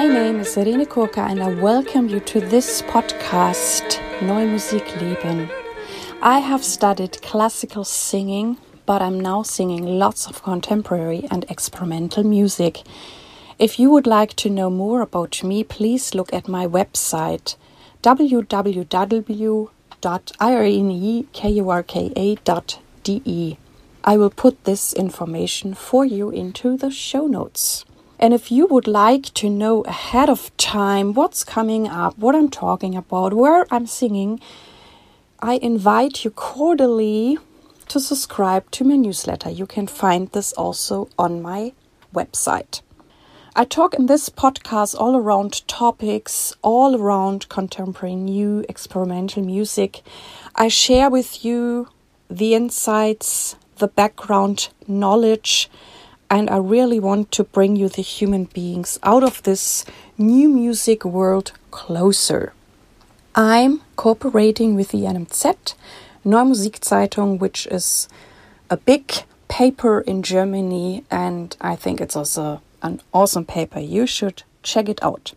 My name is Irene Kurka and I welcome you to this podcast, Neue Musik Leben. I have studied classical singing, but I'm now singing lots of contemporary and experimental music. If you would like to know more about me, please look at my website www.irenekurka.de. I will put this information for you into the show notes. And if you would like to know ahead of time what's coming up, what I'm talking about, where I'm singing, I invite you cordially to subscribe to my newsletter. You can find this also on my website. I talk in this podcast all around topics, all around contemporary new experimental music. I share with you the insights, the background knowledge and I really want to bring you the human beings out of this new music world closer. I'm cooperating with the NMZ, Neue Musikzeitung, which is a big paper in Germany, and I think it's also an awesome paper. You should check it out.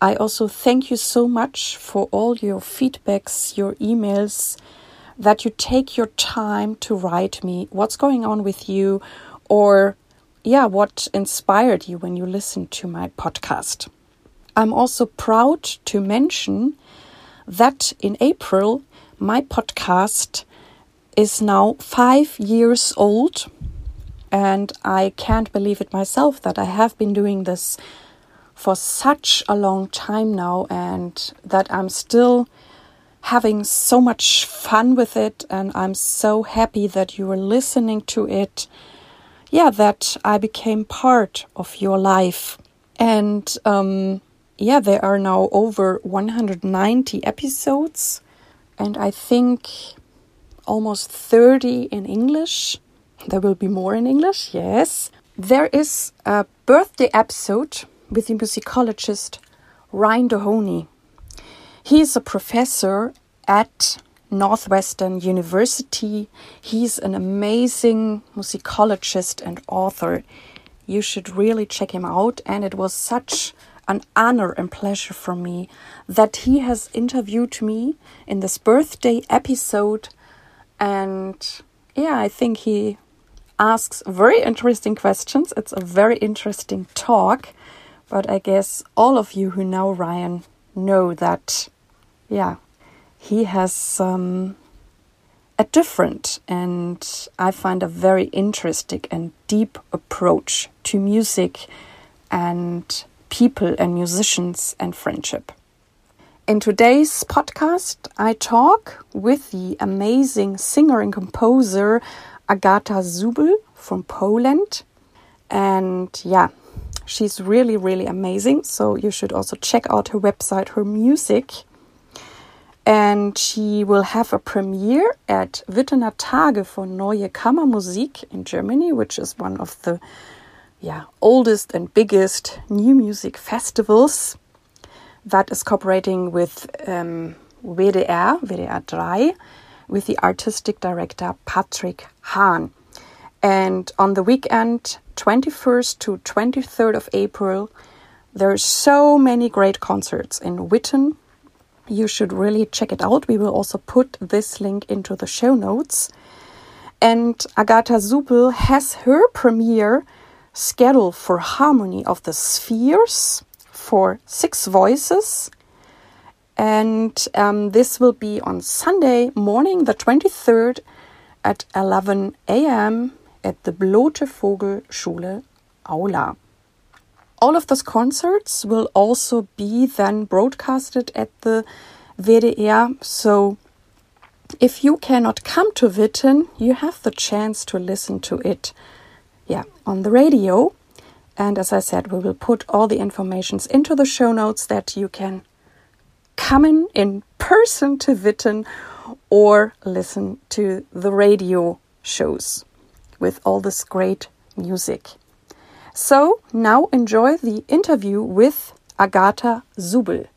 I also thank you so much for all your feedbacks, your emails, that you take your time to write me what's going on with you or yeah, what inspired you when you listened to my podcast. I'm also proud to mention that in April, my podcast is now five years old. And I can't believe it myself that I have been doing this for such a long time now and that I'm still having so much fun with it. And I'm so happy that you are listening to it yeah, that I became part of your life. And um, yeah, there are now over 190 episodes, and I think almost 30 in English. There will be more in English, yes. There is a birthday episode with the musicologist Ryan Dohoney. He is a professor at Northwestern University. He's an amazing musicologist and author. You should really check him out. And it was such an honor and pleasure for me that he has interviewed me in this birthday episode. And yeah, I think he asks very interesting questions. It's a very interesting talk. But I guess all of you who know Ryan know that, yeah, he has um, a different and I find a very interesting and deep approach to music and people and musicians and friendship. In today's podcast, I talk with the amazing singer and composer Agata Zubel from Poland. And yeah, she's really, really amazing. So you should also check out her website, her music and she will have a premiere at Wittener Tage for Neue Kammermusik in Germany, which is one of the yeah, oldest and biggest new music festivals that is cooperating with um, WDR, WDR 3, with the artistic director Patrick Hahn. And on the weekend, 21st to 23rd of April, there are so many great concerts in Witten, you should really check it out. We will also put this link into the show notes. And Agata Zubel has her premiere scheduled for Harmony of the Spheres for six voices. And um, this will be on Sunday morning, the 23rd at 11 a.m. at the Blote Vogel Schule Aula. All of those concerts will also be then broadcasted at the WDR. So if you cannot come to Witten, you have the chance to listen to it yeah, on the radio. And as I said, we will put all the informations into the show notes that you can come in in person to Witten or listen to the radio shows with all this great music. So now enjoy the interview with Agata Zubel.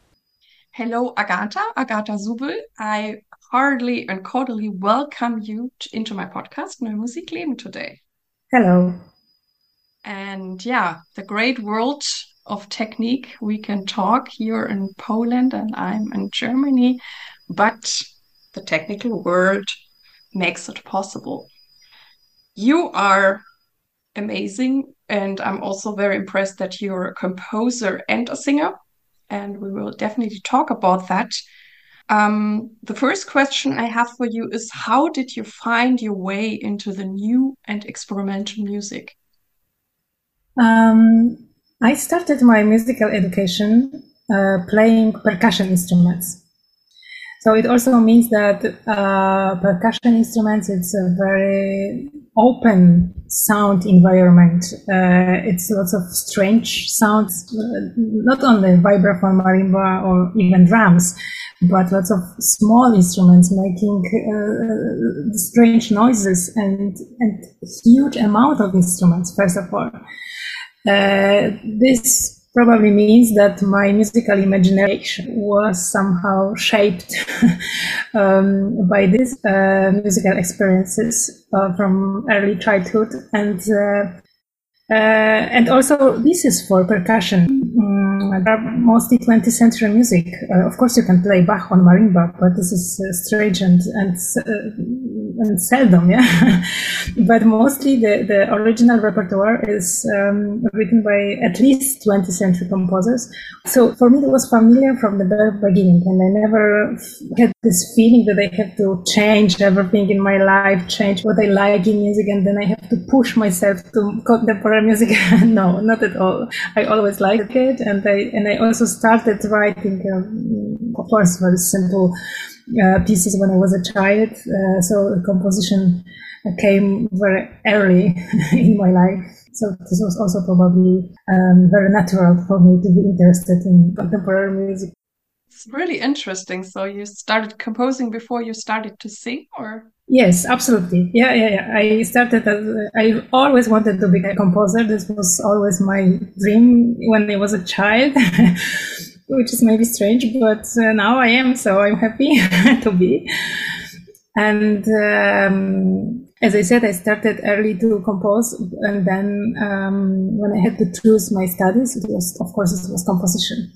Hello, Agata, Agata Zubel. I heartily and cordially welcome you into my podcast, Neue Musikleben, today. Hello. And yeah, the great world of technique. We can talk here in Poland and I'm in Germany, but the technical world makes it possible. You are amazing, and I'm also very impressed that you're a composer and a singer, and we will definitely talk about that. Um, the first question I have for you is How did you find your way into the new and experimental music? Um, I started my musical education uh, playing percussion instruments. So it also means that uh, percussion instruments, it's a very open sound environment. Uh, it's lots of strange sounds, uh, not only vibraphone, marimba, or even drums, but lots of small instruments making uh, strange noises and, and huge amount of instruments, first of all. Uh, this probably means that my musical imagination was somehow shaped um, by these uh, musical experiences uh, from early childhood. And uh, uh and also this is for percussion. Um, mostly 20th century music. Uh, of course you can play bach on marimba but this is strange and and seldom, yeah. but mostly the, the original repertoire is um, written by at least 20th century composers. So for me, it was familiar from the very beginning, and I never had this feeling that I have to change everything in my life, change what I like in music, and then I have to push myself to contemporary music. no, not at all. I always liked it, and I and I also started writing, um, of course, very simple pieces when I was a child. Uh, so composition came very early in my life. So this was also probably um, very natural for me to be interested in contemporary music. It's really interesting. So you started composing before you started to sing, or? Yes, absolutely. Yeah, yeah, yeah. I started as I always wanted to be a composer. This was always my dream when I was a child. which is maybe strange, but uh, now I am, so I'm happy to be. And um, as I said, I started early to compose, and then um, when I had to choose my studies, it was, of course, it was composition.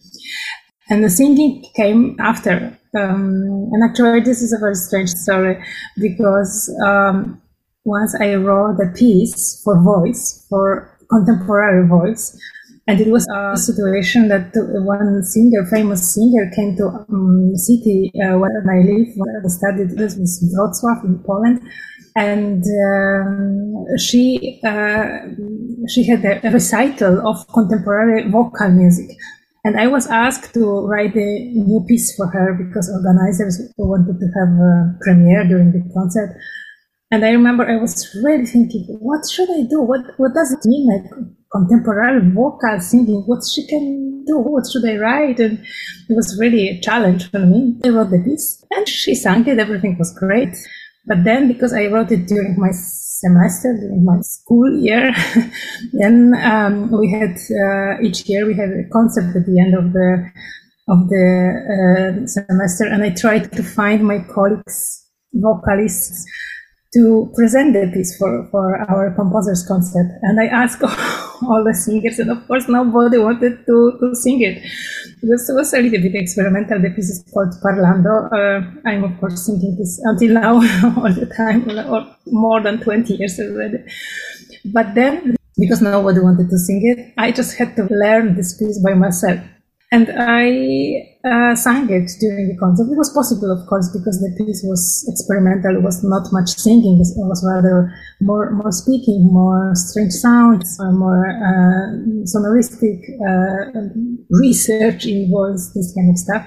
And the singing came after. Um, and actually, this is a very strange story because um, once I wrote a piece for voice, for contemporary voice, and it was a situation that one singer, famous singer, came to um, city uh, where I live, where I studied. This was Wrocław in Poland, and um, she uh, she had a recital of contemporary vocal music. And I was asked to write a new piece for her because organizers wanted to have a premiere during the concert. And I remember I was really thinking, what should I do? What what does it mean? Like contemporary vocal singing, what she can do, what should I write? And it was really a challenge for me. I wrote the piece and she sang it, everything was great. But then because I wrote it during my semester, during my school year, then um, we had, uh, each year we had a concert at the end of the of the uh, semester and I tried to find my colleagues, vocalists, to present the piece for, for our composers concert. And I asked all the singers, and of course nobody wanted to, to sing it. This was a little bit experimental. The piece is called Parlando. Uh, I'm of course singing this until now all the time, or more than 20 years already. But then, because nobody wanted to sing it, I just had to learn this piece by myself. And I uh, sang it during the concert. It was possible, of course, because the piece was experimental. It was not much singing. It was rather more more speaking, more strange sounds, more uh, sonoristic uh, research in voice, this kind of stuff.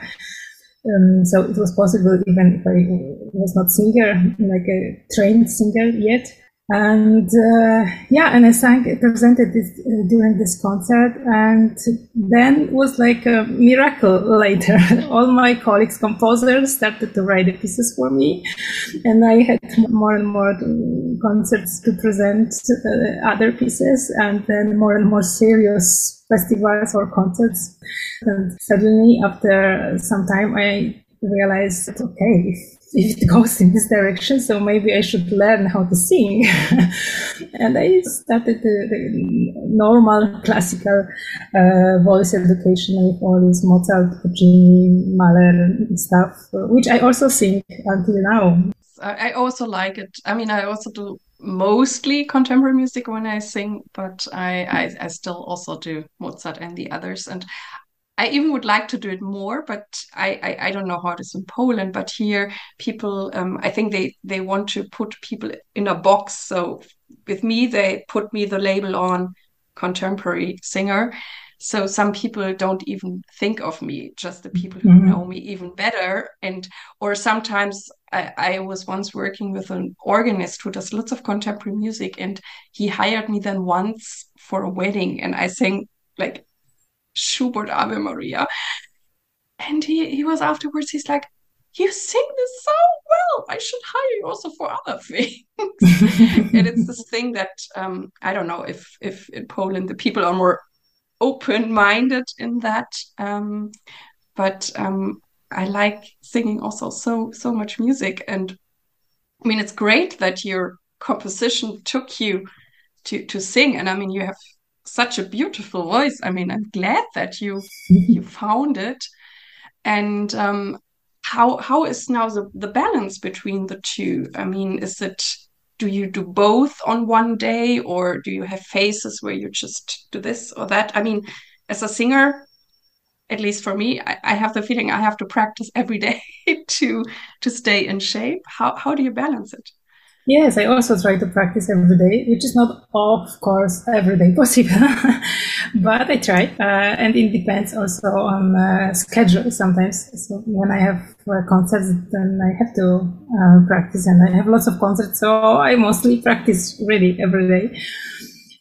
Um, so it was possible, even if I was not singer, like a trained singer yet and uh, yeah and i sang presented this uh, during this concert and then was like a miracle later. All my colleagues composers started to write the pieces for me and i had more and more concerts to present uh, other pieces and then more and more serious festivals or concerts. And suddenly after some time i realized okay if it goes in this direction, so maybe I should learn how to sing. and I started the, the normal classical uh, voice education with all this Mozart, Puccini, Mahler stuff, which I also sing until now. I also like it. I mean, I also do mostly contemporary music when I sing, but I, I, I still also do Mozart and the others. And I even would like to do it more, but I, I, I don't know how it is in Poland. But here, people, um, I think they they want to put people in a box. So with me, they put me the label on contemporary singer. So some people don't even think of me, just the people who mm -hmm. know me even better. And or sometimes I, I was once working with an organist who does lots of contemporary music, and he hired me then once for a wedding, and I sang like Schubert Ave Maria. And he, he was afterwards, he's like, You sing this so well. I should hire you also for other things. and it's this thing that um, I don't know if if in Poland the people are more open-minded in that. Um, but um, I like singing also so so much music. And I mean it's great that your composition took you to to sing. And I mean you have such a beautiful voice. I mean, I'm glad that you you found it. And um, how how is now the, the balance between the two? I mean, is it do you do both on one day or do you have phases where you just do this or that? I mean, as a singer, at least for me, I, I have the feeling I have to practice every day to to stay in shape. How how do you balance it? Yes, I also try to practice every day, which is not, of course, every day possible, but I try. Uh, and it depends also on uh, schedule sometimes. So when I have uh, concerts, then I have to uh, practice, and I have lots of concerts, so I mostly practice really every day.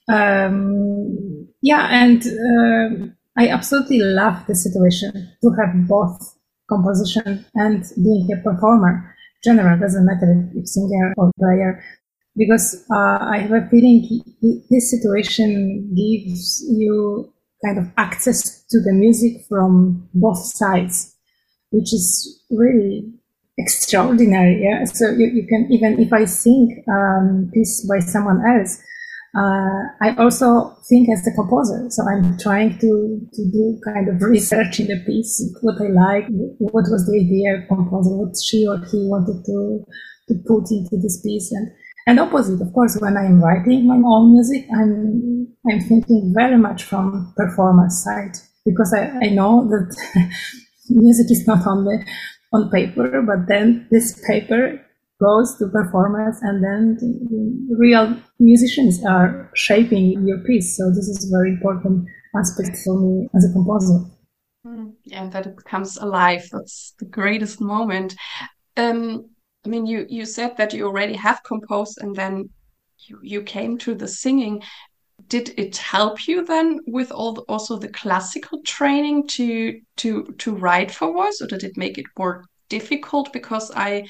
Um, yeah, and uh, I absolutely love the situation to have both composition and being a performer general, doesn't matter if singer or player, because uh, I have a feeling this situation gives you kind of access to the music from both sides, which is really extraordinary. Yeah, so you, you can even if I sing um, piece by someone else, uh, I also think as a composer, so I'm trying to, to do kind of research in the piece, what I like, what was the idea of composer, what she or he wanted to, to put into this piece. And, and opposite, of course, when I'm writing my own music, I'm, I'm thinking very much from performance side because I, I know that music is not only on paper, but then this paper goes to performance and then the real musicians are shaping your piece. So this is a very important aspect for me as a composer. Mm, yeah, and that it becomes alive. That's the greatest moment. Um, I mean, you you said that you already have composed, and then you you came to the singing. Did it help you then with all the, also the classical training to to to write for voice, or did it make it more difficult? Because I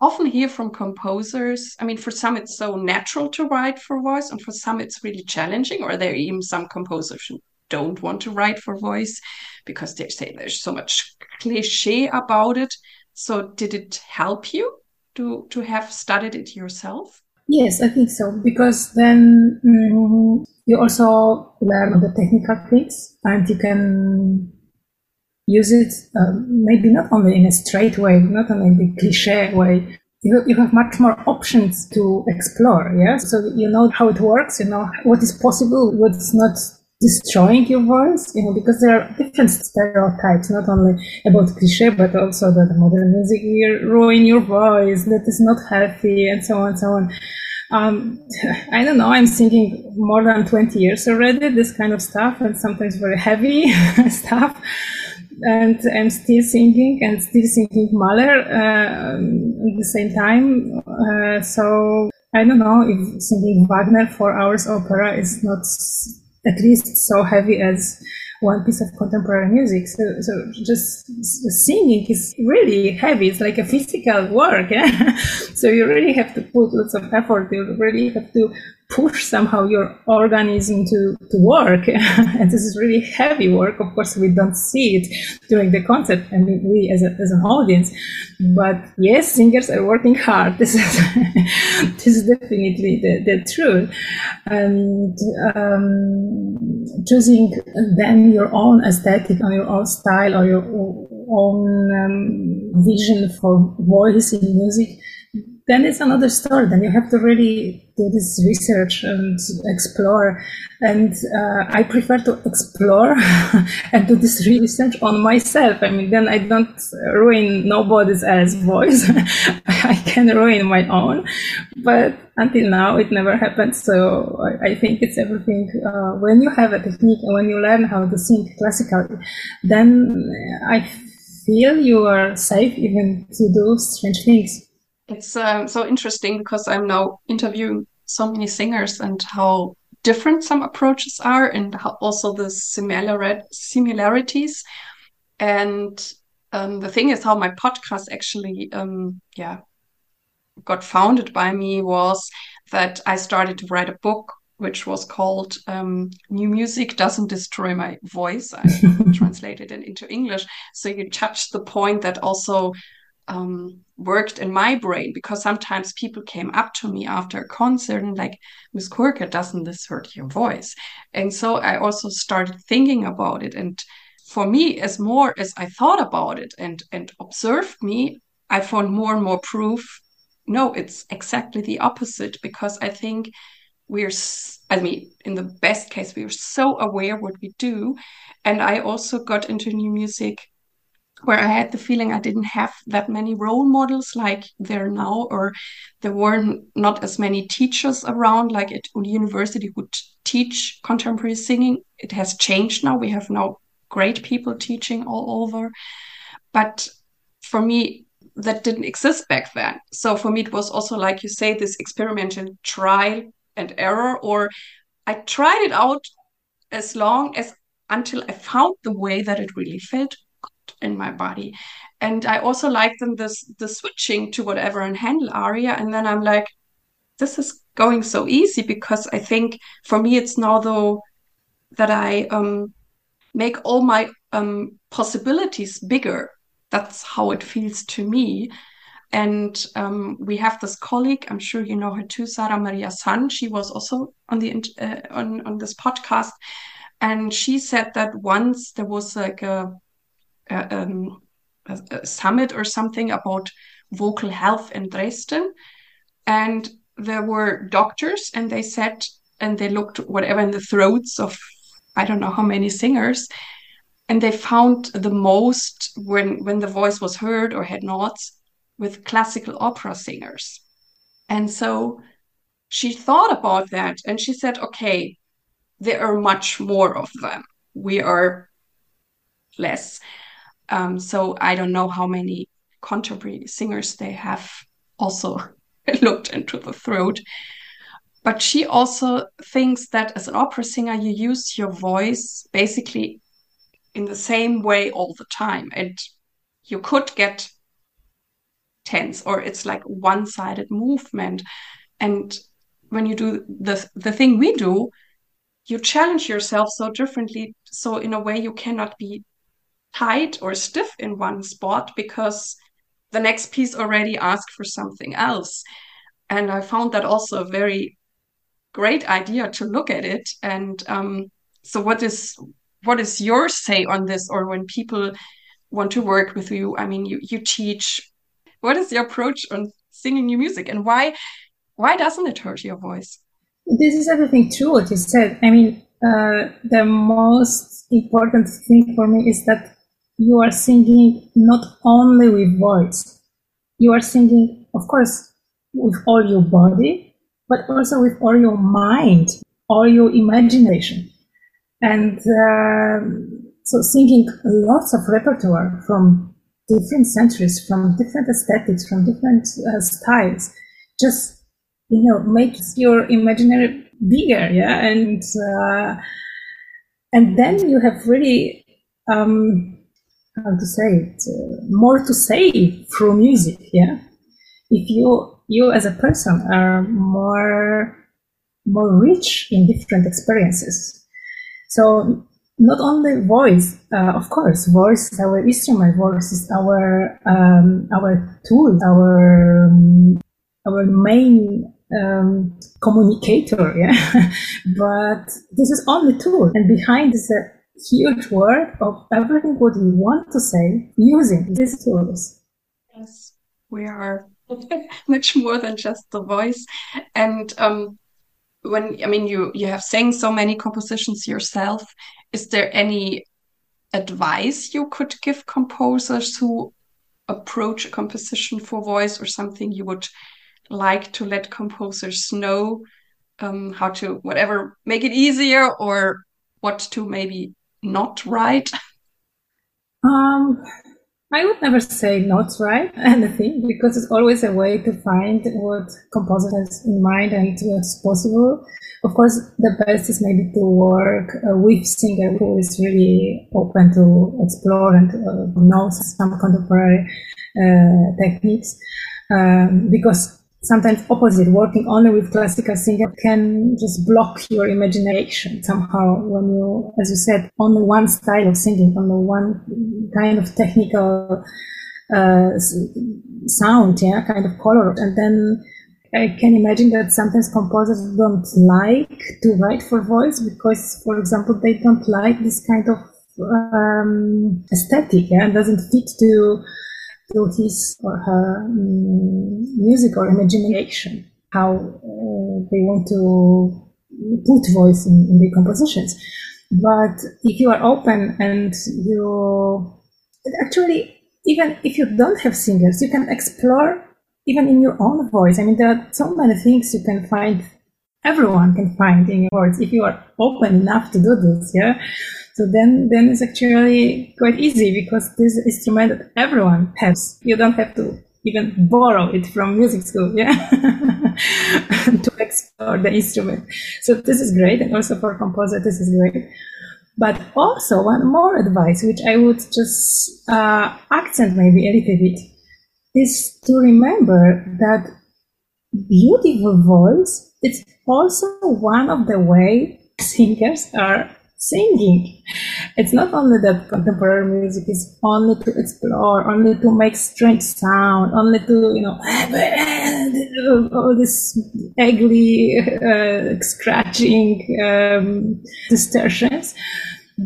often hear from composers. I mean for some it's so natural to write for voice and for some it's really challenging or there are even some composers who don't want to write for voice because they say there's so much cliche about it. So did it help you to to have studied it yourself? Yes i think so because then um, you also learn the technical things. And you can use it uh, maybe not only in a straight way, not only in the cliche way. You, you have much more options to explore, yeah? So you know how it works, you know what is possible, what's not destroying your voice, you know, because there are different stereotypes, not only about cliche, but also that modern music will ruin your voice, that is not healthy, and so on and so on. Um, I don't know, I'm singing more than 20 years already, this kind of stuff, and sometimes very heavy stuff and I'm still singing and still singing Mahler uh, at the same time. Uh, so I don't know if singing Wagner four hours opera is not at least so heavy as one piece of contemporary music. So, so just singing is really heavy. It's like a physical work. Yeah? so you really have to put lots of effort. You really have to push somehow your organism to, to work. and this is really heavy work. Of course, we don't see it during the concert. I mean, we as, a, as an audience, but yes, singers are working hard. This is, this is definitely the, the truth. And, um, choosing then your own aesthetic or your own style or your own um, vision for voice in music then it's another story. Then you have to really do this research and explore. And uh, I prefer to explore and do this research on myself. I mean, then I don't ruin nobody's else voice. I can ruin my own. But until now, it never happened. So I, I think it's everything. Uh, when you have a technique and when you learn how to sing classically, then I feel you are safe even to do strange things it's um, so interesting because I'm now interviewing so many singers and how different some approaches are and how also the similar similarities. And um, the thing is how my podcast actually, um, yeah, got founded by me was that I started to write a book which was called um, New Music Doesn't Destroy My Voice. I translated it into English. So you touched the point that also um, worked in my brain because sometimes people came up to me after a concert and like, Miss Kurka, doesn't this hurt your voice? And so I also started thinking about it. And for me, as more as I thought about it and and observed me, I found more and more proof. No, it's exactly the opposite because I think we're i mean in the best case we're so aware what we do and i also got into new music where I had the feeling I didn't have that many role models like there now, or there weren't not as many teachers around like at university who teach contemporary singing. It has changed now. We have now great people teaching all over. But for me, that didn't exist back then. So for me, it was also like you say, this experimental trial and error, or I tried it out as long as until I found the way that it really felt in my body. And I also like them this the switching to whatever and Handel aria. And then I'm like, this is going so easy because I think for me it's now though that I um, make all my um, possibilities bigger. That's how it feels to me. And um, we have this colleague, I'm sure you know her too, Sara Maria Sun. She was also on the uh, on on this podcast, and she said that once there was like a um, a, a summit or something about vocal health in Dresden. And there were doctors, and they said, and they looked whatever in the throats of I don't know how many singers, and they found the most when when the voice was heard or had nods with classical opera singers. And so she thought about that and she said, okay, there are much more of them. We are less. Um, so I don't know how many contemporary singers they have also looked into the throat. But she also thinks that as an opera singer, you use your voice basically in the same way all the time. And you could get tense or it's like one-sided movement. And when you do the the thing we do, you challenge yourself so differently. So in a way you cannot be tight or stiff in one spot because the next piece already asked for something else. And I found that also a very great idea to look at it. And um, so, what is what is your say on this, or when people want to work with you? I mean, you you teach. What is your approach on singing new music, and why why doesn't it hurt your voice? This is everything true what you said. I mean, uh, the most important thing for me is that you are singing not only with voice, you are singing, of course, with all your body, but also with all your mind, all your imagination. And uh, so singing lots of repertoire from different centuries, from different aesthetics, from different uh, styles, just, you know, makes your imaginary bigger, yeah? And, uh, and then you have really, um, how to say it, uh, more to say through music. Yeah, if you you as a person are more more rich in different experiences. So not only voice, uh, of course, voice is our instrument, voice is our um, our tool, our um, our main um, communicator. Yeah, but this is only tool, and behind is a huge work of everything what we want to say using these tools. Yes, we are much more than just the voice, and um, when I mean you you have sang so many compositions yourself, is there any advice you could give composers who approach a composition for voice or something you would like to let composers know um, how to whatever make it easier or what to maybe not right? Um, I would never say not right anything because it's always a way to find what composer has in mind and what's possible. Of course, the best is maybe to work uh, with singer who is really open to explore and uh, knows some contemporary uh, techniques um, because sometimes opposite working only with classical singer can just block your imagination somehow when you as you said only one style of singing only one kind of technical uh, sound yeah kind of color. And then I can imagine that sometimes composers don't like to write for voice because, for example, they don't like this kind of um, aesthetic, yeah, and doesn't fit to to his or her um, music or imagination, how uh, they want to put voice in, in the compositions. But if you are open and you actually, even if you don't have singers, you can explore even in your own voice. I mean, there are so many things you can find, everyone can find in your words if you are open enough to do this. Yeah. So then, then it's actually quite easy because this instrument that everyone has. You don't have to even borrow it from music school, yeah, to explore the instrument. So this is great, and also for composer, this is great. But also one more advice, which I would just uh, accent maybe a little bit, is to remember that beautiful voice It's also one of the way singers are singing. It's not only that contemporary music is only to explore, only to make strange sound, only to, you know, all this ugly uh, scratching um, distortions.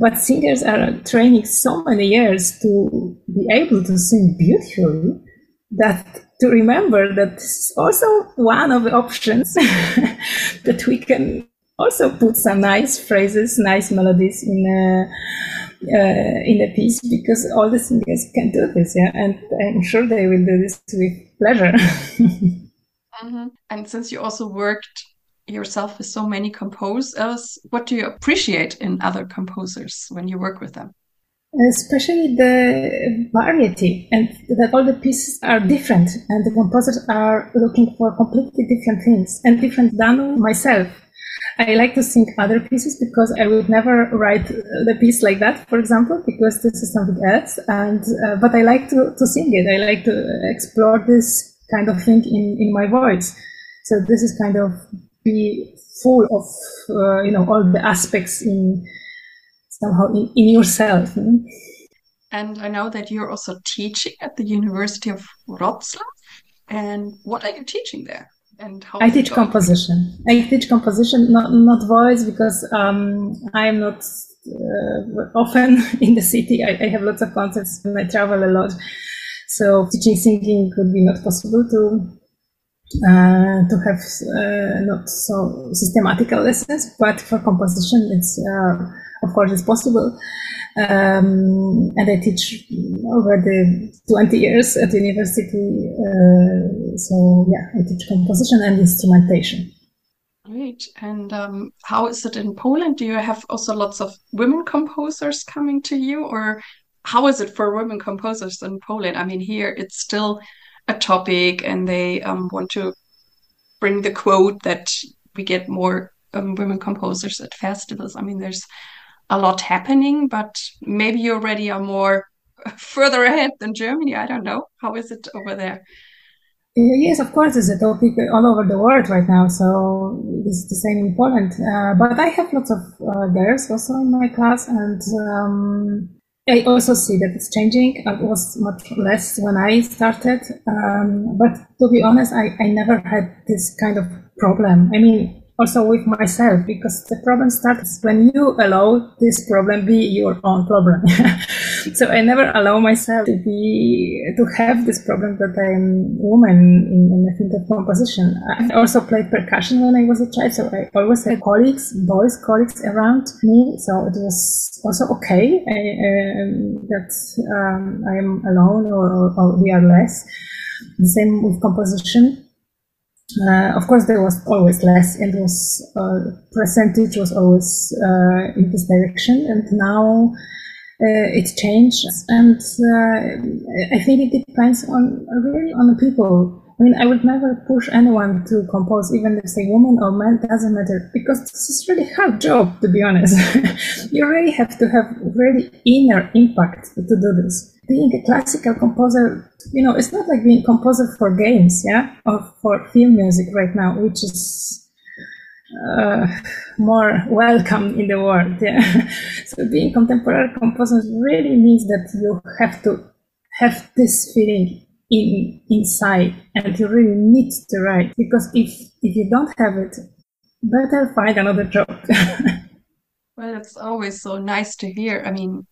But singers are training so many years to be able to sing beautifully that to remember that this is also one of the options that we can also put some nice phrases, nice melodies in a, uh, in a piece because all the singers can do this, yeah, and I'm sure they will do this with pleasure. mm-hmm. And since you also worked yourself with so many composers, what do you appreciate in other composers when you work with them? especially the variety and that all the pieces are different and the composers are looking for completely different things and different than myself I like to sing other pieces because I would never write the piece like that, for example, because this is something else. And uh, but I like to, to sing it. I like to explore this kind of thing in, in my voice. So this is kind of be full of uh, you know all the aspects in somehow in, in yourself. Hmm? And I know that you're also teaching at the University of Wrocław. And what are you teaching there? And how I teach composition. I teach composition, not not voice, because um, I'm not uh, often in the city. I, I, have lots of concerts and I travel a lot, so teaching singing would be not possible to. Uh, to have uh, not so systematical lessons, but for composition, it's uh, of course it's possible. Um, and I teach already 20 years at university. Uh, so yeah, I teach composition and instrumentation. Great. And um, how is it in Poland? Do you have also lots of women composers coming to you, or how is it for women composers in Poland? I mean, here it's still a topic, and they um, want to bring the quote that we get more um, women composers at festivals. I mean, there's a lot happening, but maybe you already are more further ahead than Germany. I don't know. How is it over there? Yes, of course, it's a topic all over the world right now. So it's the same in Poland. Uh, but I have lots of uh, girls also in my class, and um, I also see that it's changing. It was much less when I started. Um, but to be honest, I, I never had this kind of problem. I mean, also with myself because the problem starts when you allow this problem be your own problem. So i never allow myself to be to have this problem that i'm woman in, in the field composition i also played percussion when i was a child so i always had colleagues boys colleagues around me so it was also okay. I, um, that um, i am alone or, or we are less. The same with composition uh, of course, there was always less, and was uh, percentage was always uh, in this direction. And now uh, it changed, and uh, I think it depends on really on the people. I mean, I would never push anyone to compose, even if say woman or man, doesn't matter, because this is really hard job, to be honest. you really have to have really inner impact to do this being a classical composer, you know, it's not like being composer for games, yeah, or for film music right now, which is uh, more welcome in the world. Yeah. so being contemporary composer really means that you have to have this feeling in inside, and you really need to write because if if you don't have it, better find another job. well, it's always so nice to hear. I mean,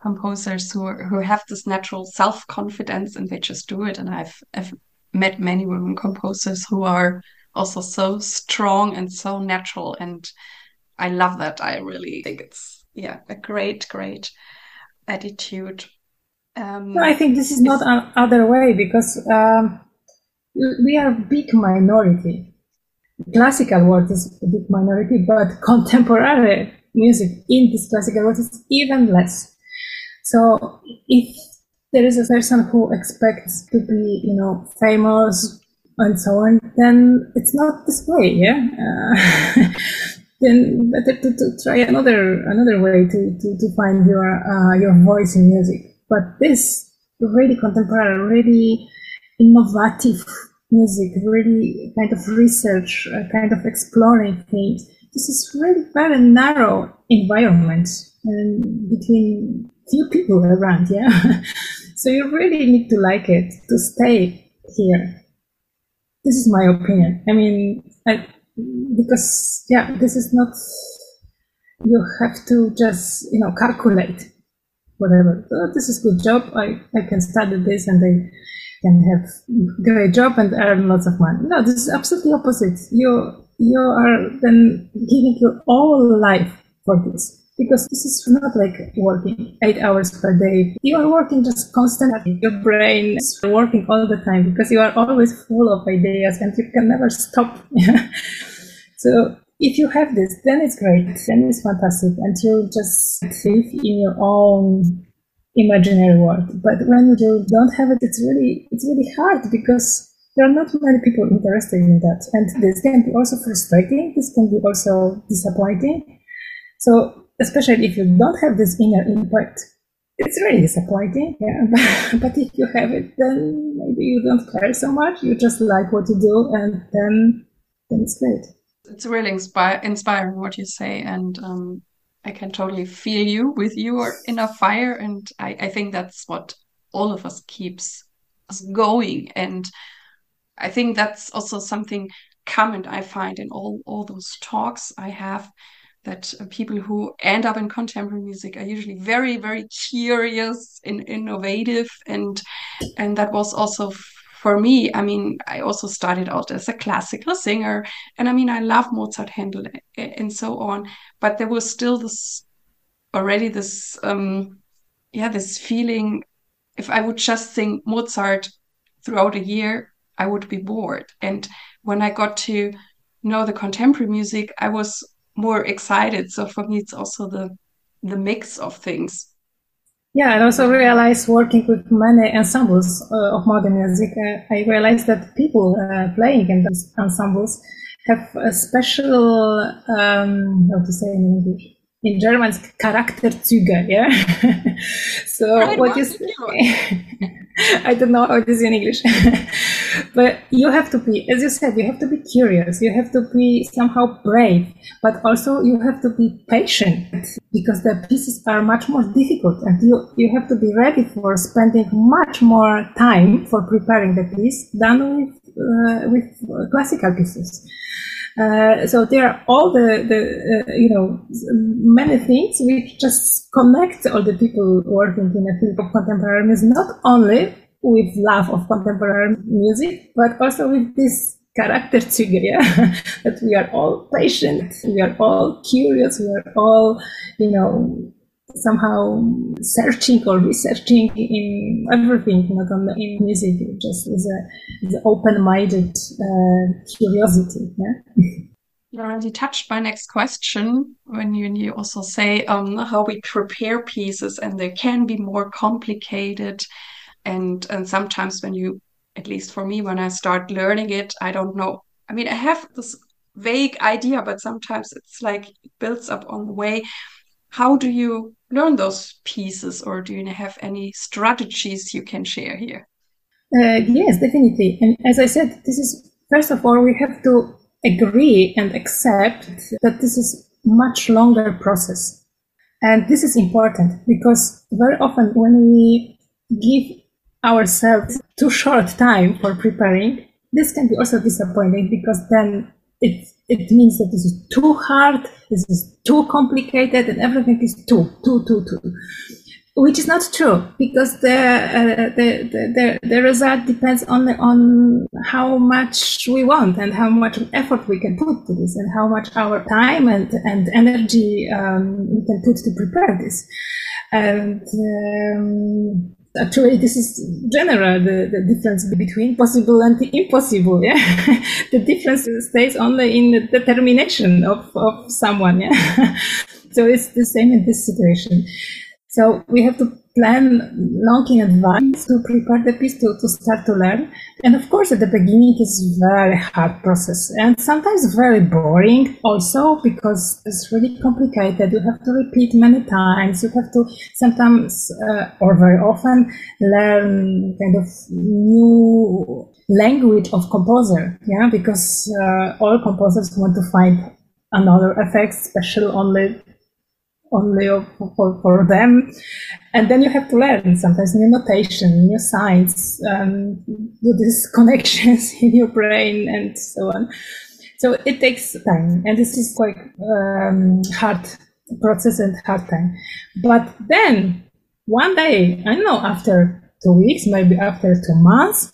composers who who have this natural self confidence and they just do it. And I've I've met many women composers who are also so strong and so natural, and I love that. I really think it's yeah a great great attitude. Um, no, I think this is not an other way because um, we are a big minority. Classical world is a big minority, but contemporary music in this classical world is even less. So if there is a person who expects to be, you know, famous and so on, then it's not this way, yeah. Uh, then better to, to try another another way to, to, to find your uh, your voice in music. But this really contemporary, really innovative music, really kind of research, uh, kind of exploring things. This is really very narrow environment and between few people around, yeah. so you really need to like it to stay here. This is my opinion. I mean, I, because yeah, this is not. You have to just you know calculate whatever. Oh, this is good job. I I can study this and I can have great job and earn lots of money. No, this is absolutely opposite. You you are then giving your whole life for this because this is not like working eight hours per day. You are working just constantly. Your brain is working all the time because you are always full of ideas and you can never stop. so if you have this, then it's great. Then it's fantastic. And you just live in your own imaginary world. But when you don't have it, it's really, it's really hard because there are not many people interested in that. And this can be also frustrating. This can be also disappointing. So especially if you don't have this inner impact, it's really disappointing. Yeah, but if you have it, then maybe you don't care so much. You just like what you do, and then then it's great. It's really inspiring what you say, and um, I can totally feel you with your inner fire, and I, I think that's what all of us keeps us going. And I think that's also something common I find in all all those talks I have that people who end up in contemporary music are usually very very curious and innovative. And and that was also for me i mean i also started out as a classical singer. And i mean i love mozart handel and so on. But there was still this already this um yeah this feeling if i would just sing mozart throughout a year i would be bored. And when i got to know the contemporary music i was more excited. So for me, it's also the the mix of things. Yeah, and also realize working with many ensembles uh, of modern music, uh, I realized that people uh, playing in those ensembles have a special, um, how to say in English, in German, Charakterzüge, yeah? so what you, I don't know how it is in English. but you have to be, as you said, you have to be curious. You have to be somehow brave, but also you have to be patient because the pieces are much more difficult and you, you have to be ready for spending much more time for preparing the piece than with, uh, with classical pieces. Uh, so there are all the, the uh, you know many things which just connect all the people working in a field of contemporary music, not only with love of contemporary music, but also with this character trigger, that we are all patient, we are all curious, we are all, you know, somehow searching or researching in everything, not only in music, just a, as open-minded uh, curiosity. Yeah? You already touched my next question when you, you also say um, how we prepare pieces, and they can be more complicated. And and sometimes when you, at least for me, when I start learning it, I don't know. I mean, I have this vague idea, but sometimes it's like it builds up on the way. How do you learn those pieces, or do you have any strategies you can share here? Uh, yes, definitely. And as I said, this is first of all we have to agree and accept that this is much longer process. And this is important because very often when we give ourselves too short time for preparing, this can be also disappointing because then it, it means that this is too hard, this is too complicated, and everything is too, too, too, too which is not true because the, uh, the, the, the, result depends only on how much we want and how much effort we can put to this and how much our time and, and energy um, we can put to prepare this. And um, actually, this is general, the, the difference between possible and impossible. Yeah? the difference stays only in the determination of, of someone. Yeah? so it's the same in this situation. So we have to plan long in advance to prepare the piece to, to start to learn. And of course, at the beginning, it's very hard process and sometimes very boring also because it's really complicated. You have to repeat many times. You have to sometimes uh, or very often learn kind of new language of composer. Yeah, because uh, all composers want to find another effect special only only for, for them. And then you have to learn sometimes new notation, new signs, um, do these connections in your brain and so on. So it takes time and this is quite um, hard process and hard time. But then one day, I know after two weeks, maybe after two months,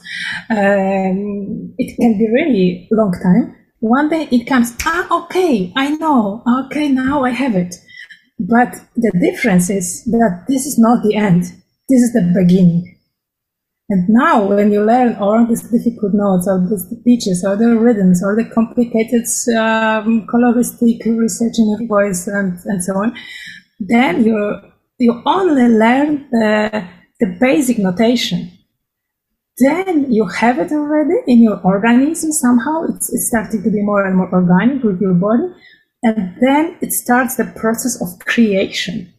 um, it can be really long time. One day it comes, ah, okay, I know, okay, now I have it. But the difference is that this is not the end. This is the beginning. And now, when you learn all these difficult notes, or the pitches, or the rhythms, or the complicated um, coloristic research in your voice, and, and so on, then you you only learn the, the basic notation. Then you have it already in your organism somehow. It's, it's starting to be more and more organic with your body. And then it starts the process of creation.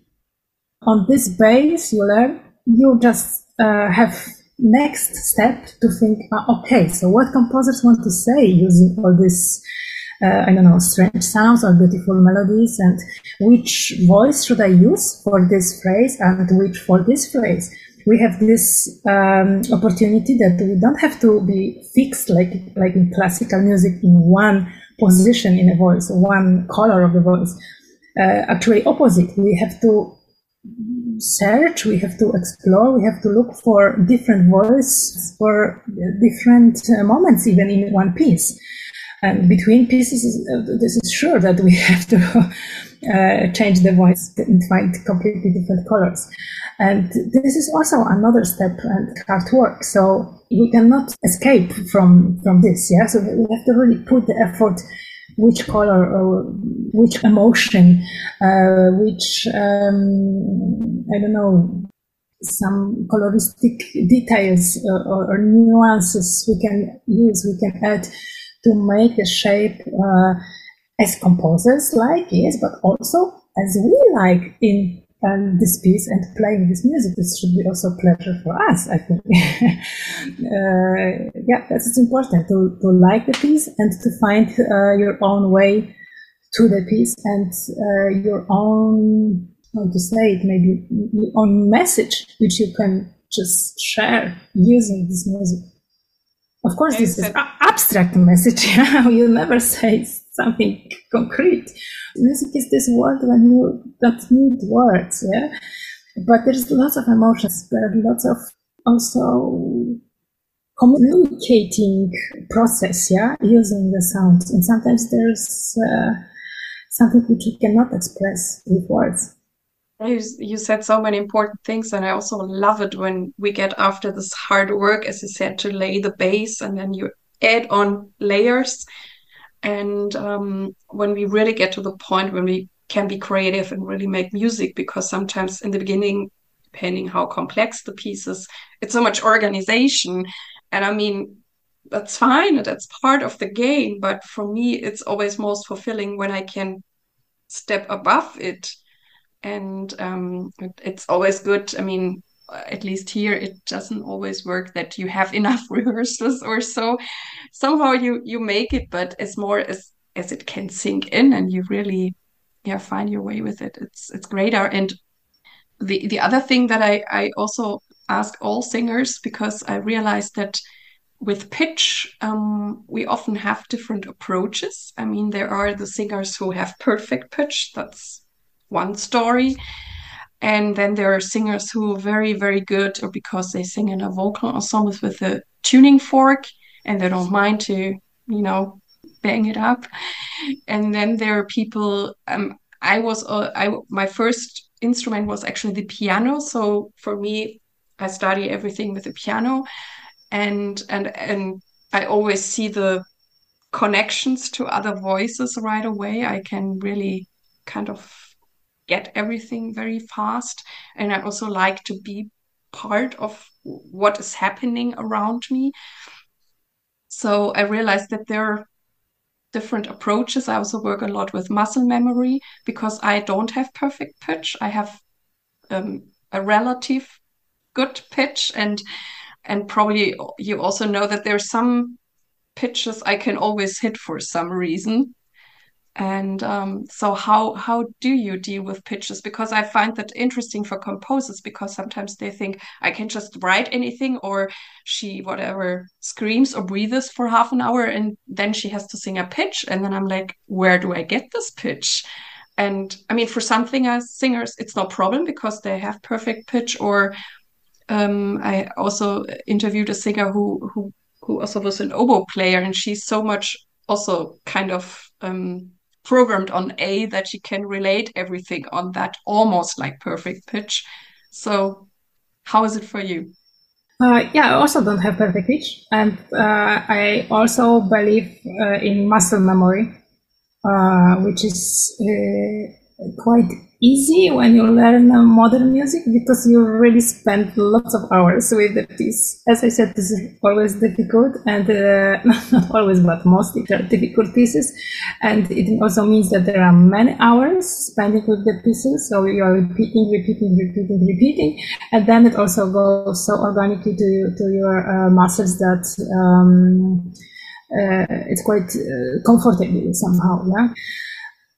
On this base, you learn, you just uh, have next step to think, uh, okay, so what composers want to say using all this, uh, I don't know, strange sounds or beautiful melodies and which voice should I use for this phrase and which for this phrase? We have this um, opportunity that we don't have to be fixed like, like in classical music in one position in a voice, one color of the voice. Uh, actually, opposite. We have to search, we have to explore, we have to look for different voices for different uh, moments, even in one piece. And between pieces, uh, this is sure that we have to uh, change the voice and find completely different colors. And this is also another step and hard work. So we cannot escape from, from this. Yeah. So we have to really put the effort which color or which emotion, uh, which, um, I don't know, some coloristic details or, or, or, nuances we can use, we can add to make the shape uh, as composers like, yes, but also as we like in and this piece and playing this music. This should be also a pleasure for us, I think. uh, yeah, that's important to, to like the piece and to find uh, your own way to the piece and uh, your own, how to say it, maybe your own message, which you can just share using this music. Of course, this is abstract message. you never say something concrete. Music is this world when you don't need words, yeah. But there's lots of emotions. There are lots of also communicating process, yeah, using the sounds. And sometimes there's uh, something which you cannot express with words. You, said so many important things, and I also love it when we get after this hard work, as you said, to lay the base and then you add on layers. And um, when we really get to the point when we can be creative and really make music, because sometimes in the beginning, depending how complex the piece is, it's so much organization. And I mean, that's fine, that's part of the game. But for me, it's always most fulfilling when I can step above it and um, it's always good. I mean, at least here it doesn't always work that you have enough rehearsals or so. Somehow you you make it, but as more as as it can sink in and you really yeah find your way with it. It's it's greater. And the the other thing that I I also ask all singers because I realized that with pitch, um, we often have different approaches. I mean, there are the singers who have perfect pitch. That's one story. And then there are singers who are very, very good, or because they sing in a vocal ensemble with a tuning fork and they don't mind to, you know, bang it up. And then there are people. Um, I was, uh, I my first instrument was actually the piano. So for me, I study everything with the piano, and and and I always see the connections to other voices right away. I can really kind of get everything very fast. And I also like to be part of what is happening around me. So I realized that there are different approaches. I also work a lot with muscle memory because I don't have perfect pitch. I have um, a relative good pitch and and probably you also know that there are some pitches I can always hit for some reason and um, so how how do you deal with pitches? Because i find that interesting for composers because sometimes they think i can just write anything or she whatever screams or breathes for half an hour and then she has to sing a pitch. And then i'm like where do i get this pitch? And i mean for some singers singers it's no problem because they have perfect pitch or um, i also interviewed a singer who who who also was an oboe player and she's so much also kind of um, programmed on A that you can relate everything on that almost like perfect pitch. So, how is it for you? Uh, yeah, I also don't have perfect pitch, and uh, I also believe uh, in muscle memory, uh, which is uh, quite easy when you learn modern music because you really spend lots of hours with the piece. As I said, this is always difficult and uh, not always, but mostly they are difficult pieces. And it also means that there are many hours spending with the pieces. So you are repeating, repeating, repeating, repeating. And then it also goes so organically to, to your uh, muscles that um, uh, it's quite uh, comfortable somehow. Yeah.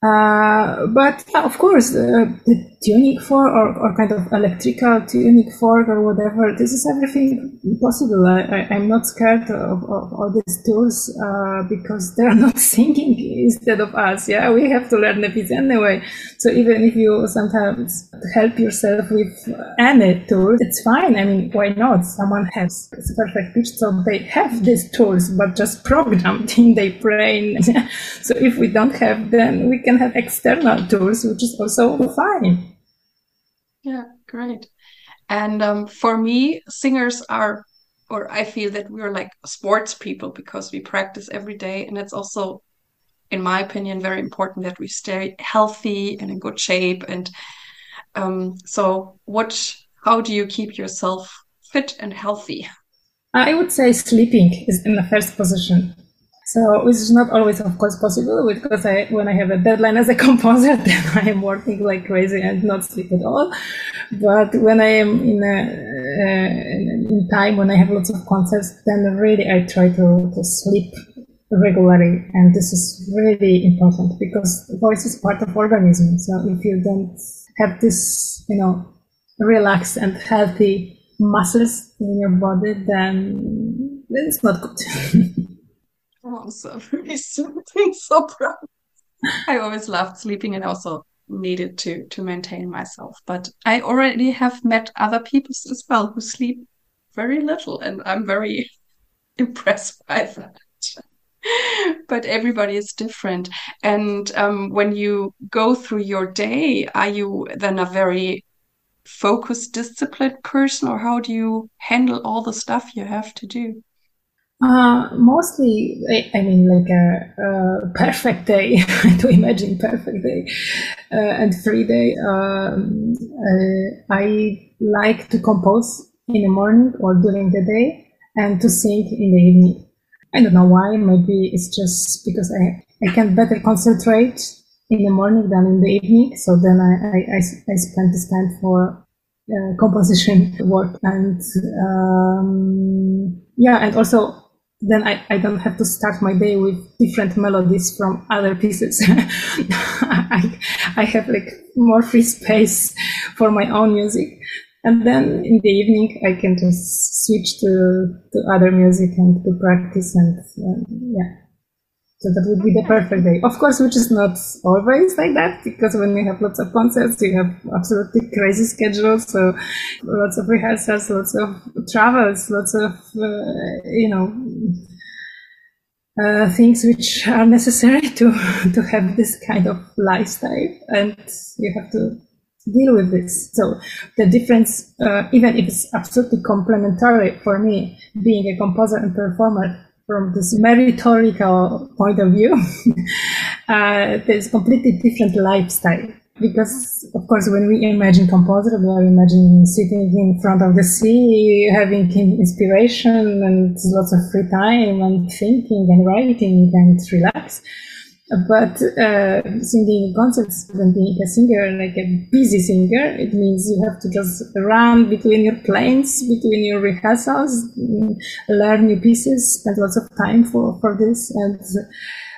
Uh, but of course, uh, the tuning fork or, or kind of electrical tuning fork or whatever, this is everything possible. I, am not scared of, of all these tools uh, because they're not singing instead of us. Yeah, we have to learn the piece anyway. So even if you sometimes help yourself with any tool, it's fine. I mean, why not? Someone has perfect pitch, so they have these tools, but just programmed in their brain. so if we don't have them, we can have external tools, which is also fine. Yeah, great. And um, for me, singers are, or I feel that we're like sports people because we practice every day. And it's also, in my opinion, very important that we stay healthy and in good shape. And um, so, what, how do you keep yourself fit and healthy? I would say sleeping is in the first position So which is not always, of course, possible because I, when I have a deadline as a composer, then I am working like crazy and not sleep at all. But when I am in a uh, in time when I have lots of concerts, then really I try to, to sleep regularly, and this is really important because voice is part of organism. So if you don't have this, you know, relaxed and healthy muscles in your body, then it's not good. very something so proud. I always loved sleeping and also needed to to maintain myself. But I already have met other people as well who sleep very little, and I'm very impressed by that. but everybody is different. And um, when you go through your day, are you then a very focused, disciplined person, or how do you handle all the stuff you have to do? Uh, mostly, I, I, mean, like a, a perfect day, to imagine perfect day uh, and free day. Um, uh, I like to compose in the morning or during the day and to sing in the evening. I don't know why. Maybe it's just because I, I can better concentrate in the morning than in the evening. So then I, I, I, I spend this time for uh, composition work and um, yeah, and also then I, I don't have to start my day with different melodies from other pieces. I, I have like more free space for my own music. And then in the evening, I can just switch to, to other music and to practice and yeah. So that would be the perfect day. Of course, which is not always like that because when we have lots of concerts, you have absolutely crazy schedules. So lots of rehearsals, lots of travels, lots of, uh, you know, uh, things which are necessary to, to have this kind of lifestyle. And you have to deal with this. So the difference, uh, even if it's absolutely complementary for me, being a composer and performer, from this meritorical point of view, uh, there's completely different lifestyle. Because of course, when we imagine composer, we are imagining sitting in front of the sea, having inspiration and lots of free time and thinking and writing and relax. But uh, singing concerts and being a singer, like a busy singer, it means you have to just run between your planes, between your rehearsals, learn new pieces, spend lots of time for, for this. And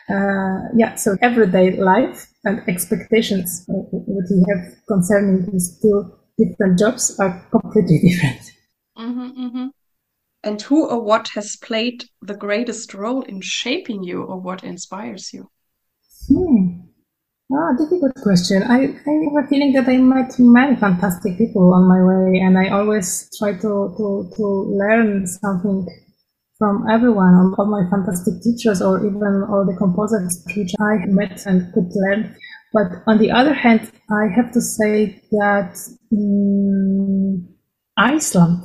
uh, yeah, so everyday life and expectations, uh, what you have concerning these two different jobs are completely different. Mm-hmm, mm-hmm. And who or what has played the greatest role in shaping you or what inspires you? Hmm. Oh, difficult question. I, I have a feeling that I met many fantastic people on my way, and I always try to, to, to learn something from everyone, all my fantastic teachers, or even all the composers which I met and could learn. But on the other hand, I have to say that um, Iceland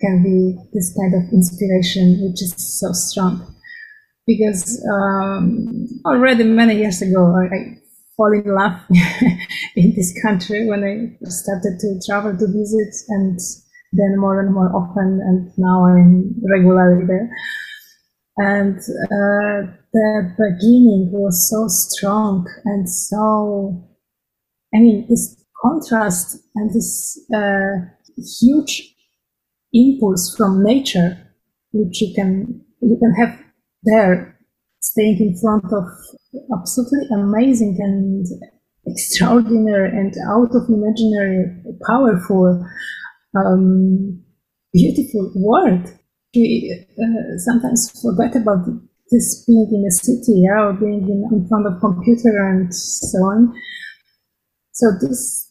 can be this kind of inspiration, which is so strong because um, already many years ago I, I fall in love in this country when I started to travel to visit and then more and more often and now I'm regularly there. And uh, the beginning was so strong and so, I mean, this contrast and this uh, huge impulse from nature, which you can you can have there, staying in front of absolutely amazing and extraordinary and out of imaginary, powerful, um, beautiful world. We uh, sometimes forget about this being in a city, yeah, or being in, in front of computer and so on. So this,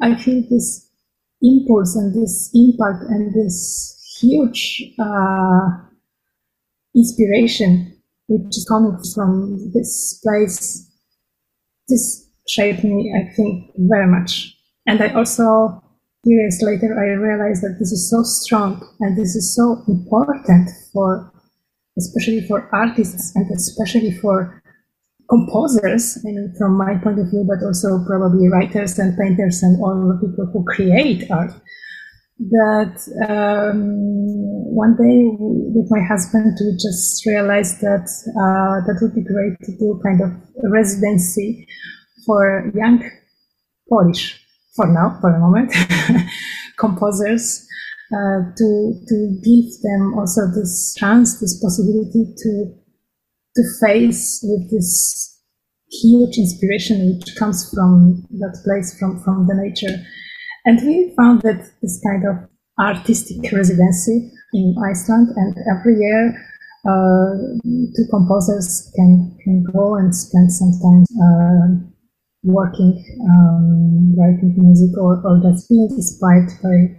I feel this impulse and this impact and this huge uh, inspiration which is coming from this place. This shaped me, I think, very much. And I also, years later, I realized that this is so strong and this is so important for, especially for artists and especially for composers, I mean, from my point of view, but also probably writers and painters and all the people who create art. That um, one day with my husband we just realized that uh, that would be great to do kind of residency for young Polish, for now, for a moment, composers, uh, to to give them also this chance, this possibility to to face with this huge inspiration which comes from that place, from from the nature. And we found that this kind of artistic residency in Iceland, and every year uh, two composers can, can go and spend some time uh, working, um, writing music, or, or just being inspired by,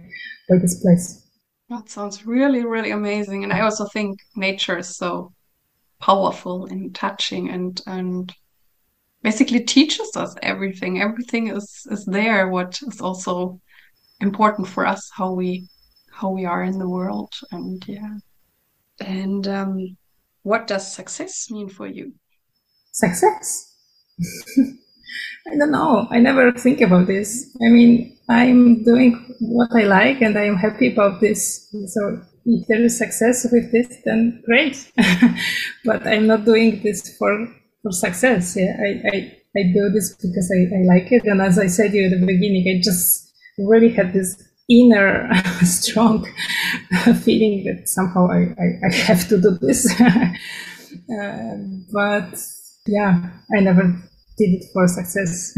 by this place. That sounds really, really amazing. And I also think nature is so powerful and touching and, and basically teaches us everything. Everything is, is there, what is also important for us, how we how we are in the world. And yeah. And um, what does success mean for you? Success? I don't know. I never think about this. I mean, I'm doing what I like and I am happy about this. So if there is success with this, then great. but I'm not doing this for, for success. Yeah, I, I, I do this because I, I like it. And as I said to you at the beginning, I just really had this inner strong feeling that somehow I, I, I, have to do this. uh, but yeah, I never did it for success.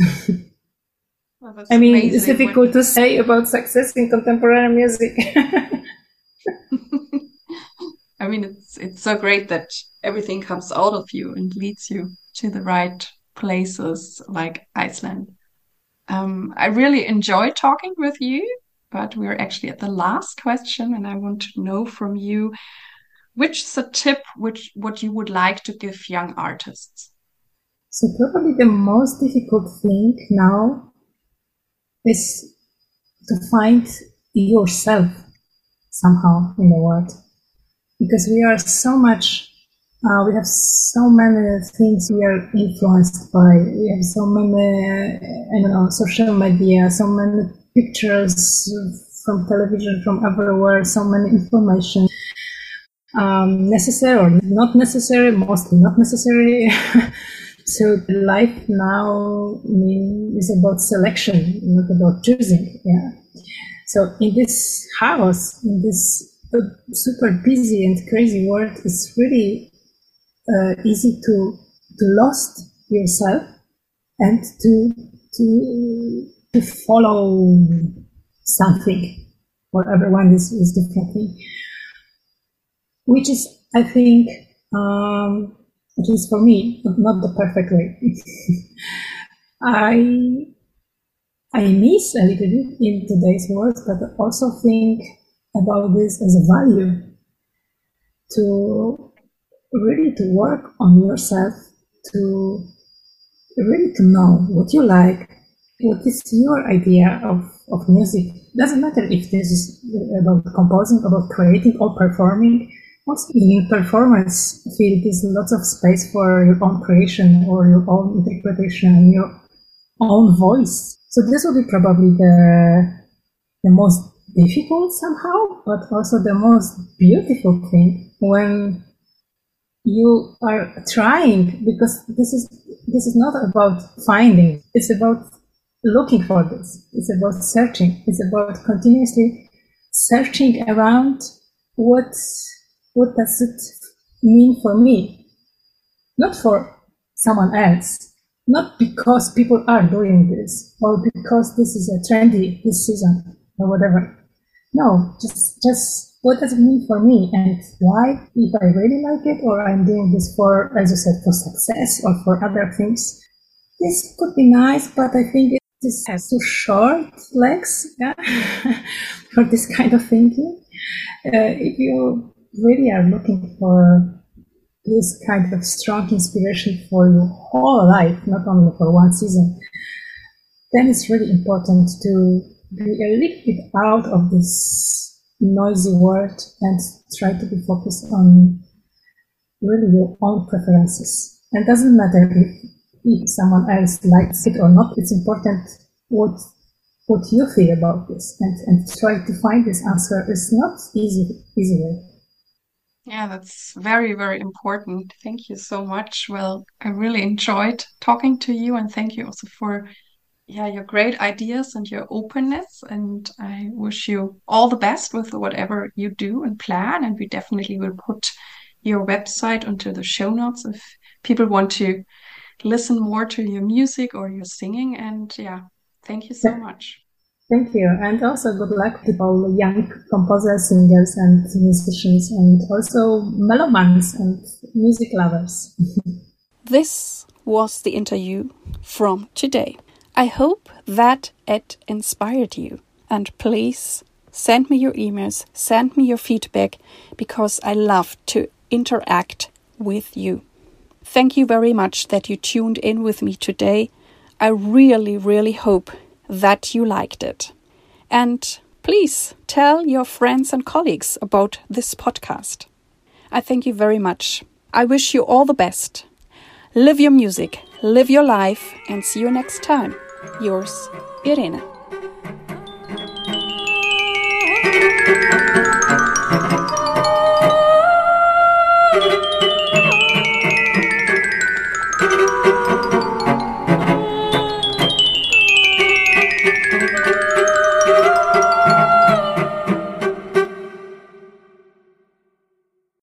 Well, I mean, it's difficult to say about success in contemporary music. I mean, it's it's so great that everything comes out of you and leads you to the right places like Iceland. Um, I really enjoy talking with you, but we're actually at the last question, and I want to know from you which is a tip which what you would like to give young artists. So probably the most difficult thing now is to find yourself somehow in the world because we are so much uh, we have so many things we are influenced by we have so many i don't know social media so many pictures from television from everywhere so many information um, necessary or not necessary mostly not necessary So life now is about selection, not about choosing. Yeah. So in this house, in this uh, super busy and crazy world, it's really uh, easy to to lost yourself and to to to follow something. For everyone is is thing, which is I think. Um, at least for me, not the perfect way. I I miss a little bit in today's world, but also think about this as a value to really to work on yourself, to really to know what you like, what is your idea of, of music. Doesn't matter if this is about composing, about creating or performing also, in performance field is lots of space for your own creation or your own interpretation, your own voice. So this will be probably the the most difficult somehow, but also the most beautiful thing when you are trying because this is this is not about finding it's about looking for this it's about searching it's about continuously searching around what what does it mean for me? Not for someone else. Not because people are doing this or because this is a trendy this season or whatever. No, just just what does it mean for me and why if I really like it or I'm doing this for as you said for success or for other things. This could be nice, but I think this has too short legs yeah, for this kind of thinking. Uh, if you really are looking for this kind of strong inspiration for your whole life, not only for one season, then it's really important to be a little bit out of this noisy world and try to be focused on really your own preferences. And doesn't matter if, if someone else likes it or not, it's important what what you feel about this and, and try to find this answer is not easy easy way. Yeah, that's very, very important. Thank you so much. Well, I really enjoyed talking to you and thank you also for yeah, your great ideas and your openness. And I wish you all the best with whatever you do and plan. And we definitely will put your website onto the show notes if people want to listen more to your music or your singing. And yeah, thank you so much. Thank you. And also good luck to all young composers, singers, and musicians, and also melomans and music lovers. this was the interview from today. I hope that it inspired you. And please send me your emails, send me your feedback, because I love to interact with you. Thank you very much that you tuned in with me today. I really, really hope that you liked it. And please tell your friends and colleagues about this podcast. I thank you very much. I wish you all the best. Live your music, live your life, and see you next time. Yours, Irene.